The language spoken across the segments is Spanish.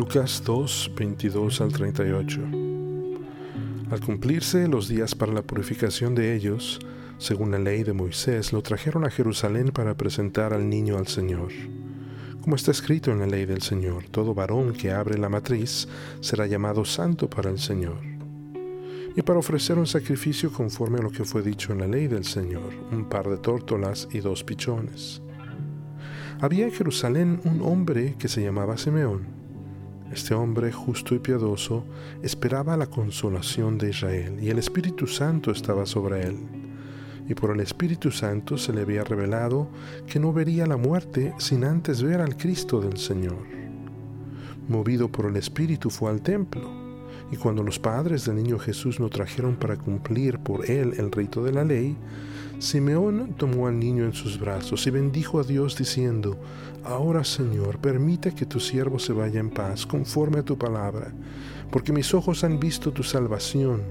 Lucas 2, 22 al 38. Al cumplirse los días para la purificación de ellos, según la ley de Moisés, lo trajeron a Jerusalén para presentar al niño al Señor. Como está escrito en la ley del Señor, todo varón que abre la matriz será llamado santo para el Señor. Y para ofrecer un sacrificio conforme a lo que fue dicho en la ley del Señor, un par de tórtolas y dos pichones. Había en Jerusalén un hombre que se llamaba Simeón este hombre justo y piadoso esperaba la consolación de Israel y el Espíritu Santo estaba sobre él. Y por el Espíritu Santo se le había revelado que no vería la muerte sin antes ver al Cristo del Señor. Movido por el Espíritu fue al templo, y cuando los padres del niño Jesús lo trajeron para cumplir por él el rito de la ley, Simeón tomó al niño en sus brazos y bendijo a Dios diciendo, Ahora Señor, permite que tu siervo se vaya en paz conforme a tu palabra, porque mis ojos han visto tu salvación,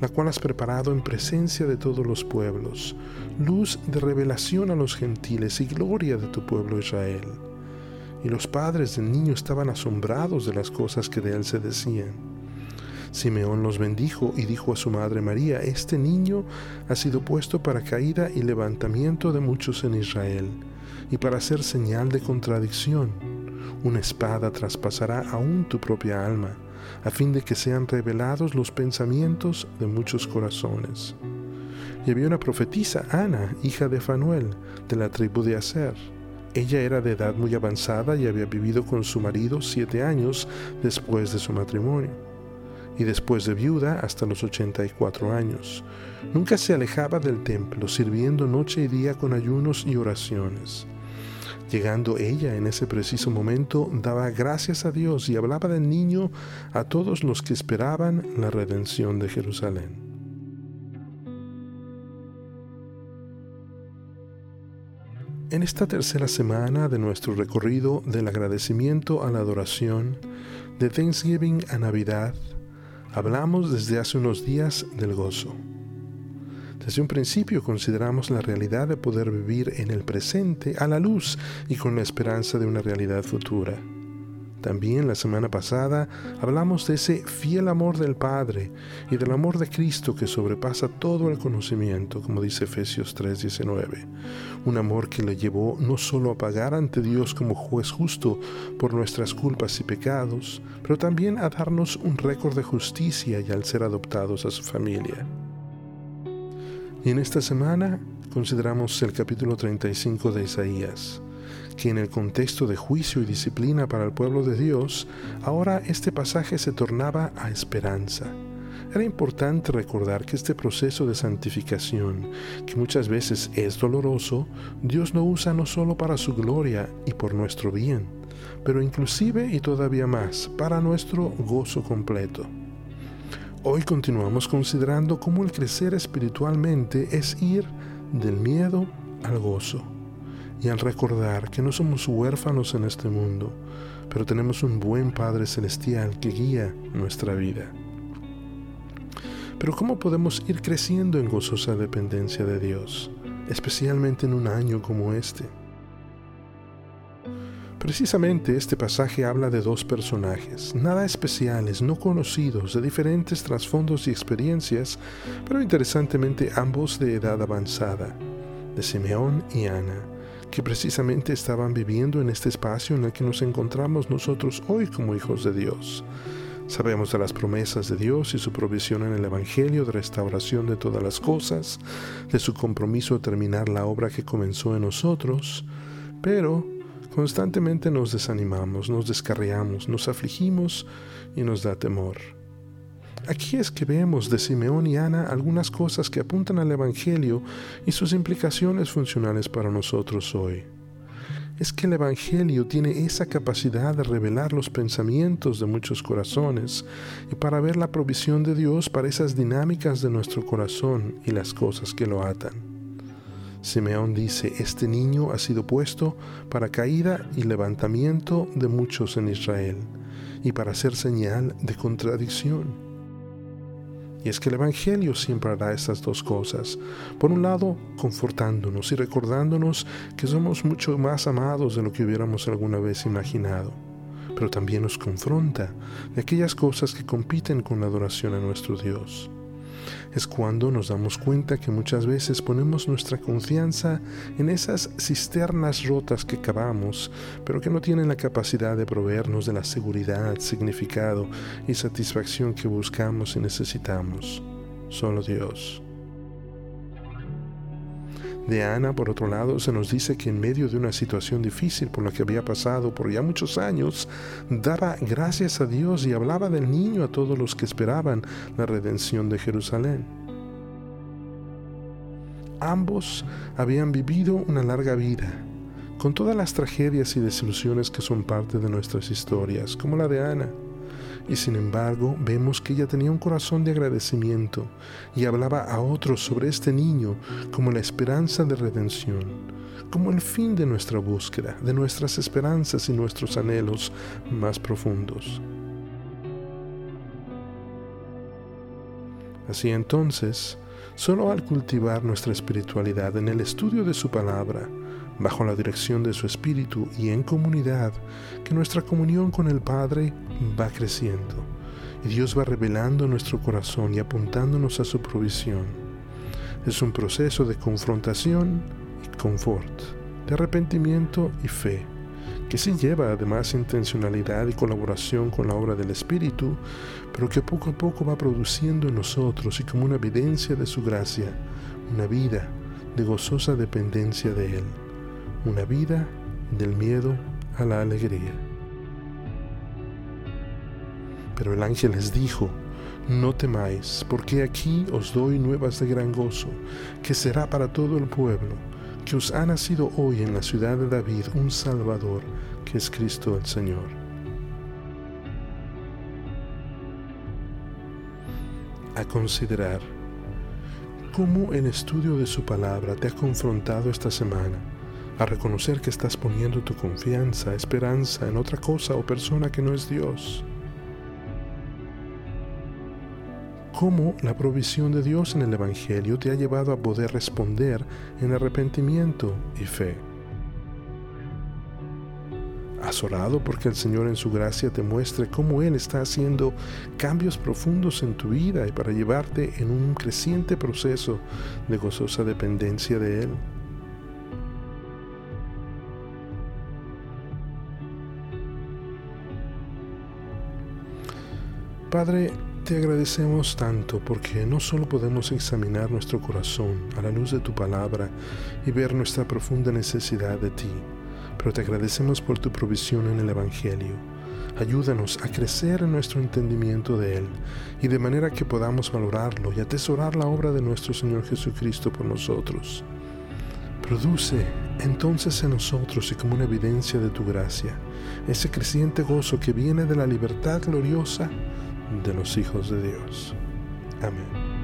la cual has preparado en presencia de todos los pueblos, luz de revelación a los gentiles y gloria de tu pueblo Israel. Y los padres del niño estaban asombrados de las cosas que de él se decían. Simeón los bendijo y dijo a su madre María, Este niño ha sido puesto para caída y levantamiento de muchos en Israel, y para ser señal de contradicción. Una espada traspasará aún tu propia alma, a fin de que sean revelados los pensamientos de muchos corazones. Y había una profetisa, Ana, hija de Fanuel, de la tribu de Aser. Ella era de edad muy avanzada y había vivido con su marido siete años después de su matrimonio y después de viuda hasta los 84 años. Nunca se alejaba del templo, sirviendo noche y día con ayunos y oraciones. Llegando ella en ese preciso momento, daba gracias a Dios y hablaba del niño a todos los que esperaban la redención de Jerusalén. En esta tercera semana de nuestro recorrido del agradecimiento a la adoración, de Thanksgiving a Navidad, Hablamos desde hace unos días del gozo. Desde un principio consideramos la realidad de poder vivir en el presente a la luz y con la esperanza de una realidad futura. También la semana pasada hablamos de ese fiel amor del Padre y del amor de Cristo que sobrepasa todo el conocimiento, como dice Efesios 3:19. Un amor que le llevó no solo a pagar ante Dios como juez justo por nuestras culpas y pecados, pero también a darnos un récord de justicia y al ser adoptados a su familia. Y en esta semana consideramos el capítulo 35 de Isaías que en el contexto de juicio y disciplina para el pueblo de Dios, ahora este pasaje se tornaba a esperanza. Era importante recordar que este proceso de santificación, que muchas veces es doloroso, Dios lo usa no solo para su gloria y por nuestro bien, pero inclusive y todavía más para nuestro gozo completo. Hoy continuamos considerando cómo el crecer espiritualmente es ir del miedo al gozo y al recordar que no somos huérfanos en este mundo, pero tenemos un buen Padre Celestial que guía nuestra vida. Pero ¿cómo podemos ir creciendo en gozosa dependencia de Dios, especialmente en un año como este? Precisamente este pasaje habla de dos personajes, nada especiales, no conocidos, de diferentes trasfondos y experiencias, pero interesantemente ambos de edad avanzada, de Simeón y Ana, que precisamente estaban viviendo en este espacio en el que nos encontramos nosotros hoy como hijos de Dios. Sabemos de las promesas de Dios y su provisión en el Evangelio de restauración de todas las cosas, de su compromiso de terminar la obra que comenzó en nosotros, pero constantemente nos desanimamos, nos descarriamos, nos afligimos y nos da temor. Aquí es que vemos de Simeón y Ana algunas cosas que apuntan al Evangelio y sus implicaciones funcionales para nosotros hoy. Es que el Evangelio tiene esa capacidad de revelar los pensamientos de muchos corazones y para ver la provisión de Dios para esas dinámicas de nuestro corazón y las cosas que lo atan. Simeón dice, este niño ha sido puesto para caída y levantamiento de muchos en Israel y para ser señal de contradicción. Y es que el Evangelio siempre hará estas dos cosas. Por un lado, confortándonos y recordándonos que somos mucho más amados de lo que hubiéramos alguna vez imaginado. pero también nos confronta de aquellas cosas que compiten con la adoración a nuestro Dios. Es cuando nos damos cuenta que muchas veces ponemos nuestra confianza en esas cisternas rotas que cavamos, pero que no tienen la capacidad de proveernos de la seguridad, significado y satisfacción que buscamos y necesitamos. Solo Dios. De Ana, por otro lado, se nos dice que en medio de una situación difícil por la que había pasado por ya muchos años, daba gracias a Dios y hablaba del niño a todos los que esperaban la redención de Jerusalén. Ambos habían vivido una larga vida, con todas las tragedias y desilusiones que son parte de nuestras historias, como la de Ana y sin embargo vemos que ella tenía un corazón de agradecimiento y hablaba a otros sobre este niño como la esperanza de redención, como el fin de nuestra búsqueda, de nuestras esperanzas y nuestros anhelos más profundos. Así entonces, solo al cultivar nuestra espiritualidad en el estudio de su palabra, bajo la dirección de su Espíritu y en comunidad, que nuestra comunión con el Padre va creciendo y Dios va revelando nuestro corazón y apuntándonos a su provisión. Es un proceso de confrontación y confort, de arrepentimiento y fe, que sí lleva además intencionalidad y colaboración con la obra del Espíritu, pero que poco a poco va produciendo en nosotros y como una evidencia de su gracia, una vida de gozosa dependencia de Él una vida del miedo a la alegría. Pero el ángel les dijo, no temáis, porque aquí os doy nuevas de gran gozo, que será para todo el pueblo, que os ha nacido hoy en la ciudad de David un Salvador, que es Cristo el Señor. A considerar cómo el estudio de su palabra te ha confrontado esta semana a reconocer que estás poniendo tu confianza, esperanza en otra cosa o persona que no es Dios. Cómo la provisión de Dios en el Evangelio te ha llevado a poder responder en arrepentimiento y fe. Has orado porque el Señor en su gracia te muestre cómo Él está haciendo cambios profundos en tu vida y para llevarte en un creciente proceso de gozosa dependencia de Él. Padre, te agradecemos tanto porque no solo podemos examinar nuestro corazón a la luz de tu palabra y ver nuestra profunda necesidad de ti, pero te agradecemos por tu provisión en el Evangelio. Ayúdanos a crecer en nuestro entendimiento de Él y de manera que podamos valorarlo y atesorar la obra de nuestro Señor Jesucristo por nosotros. Produce entonces en nosotros y como una evidencia de tu gracia ese creciente gozo que viene de la libertad gloriosa de los hijos de Dios. Amén.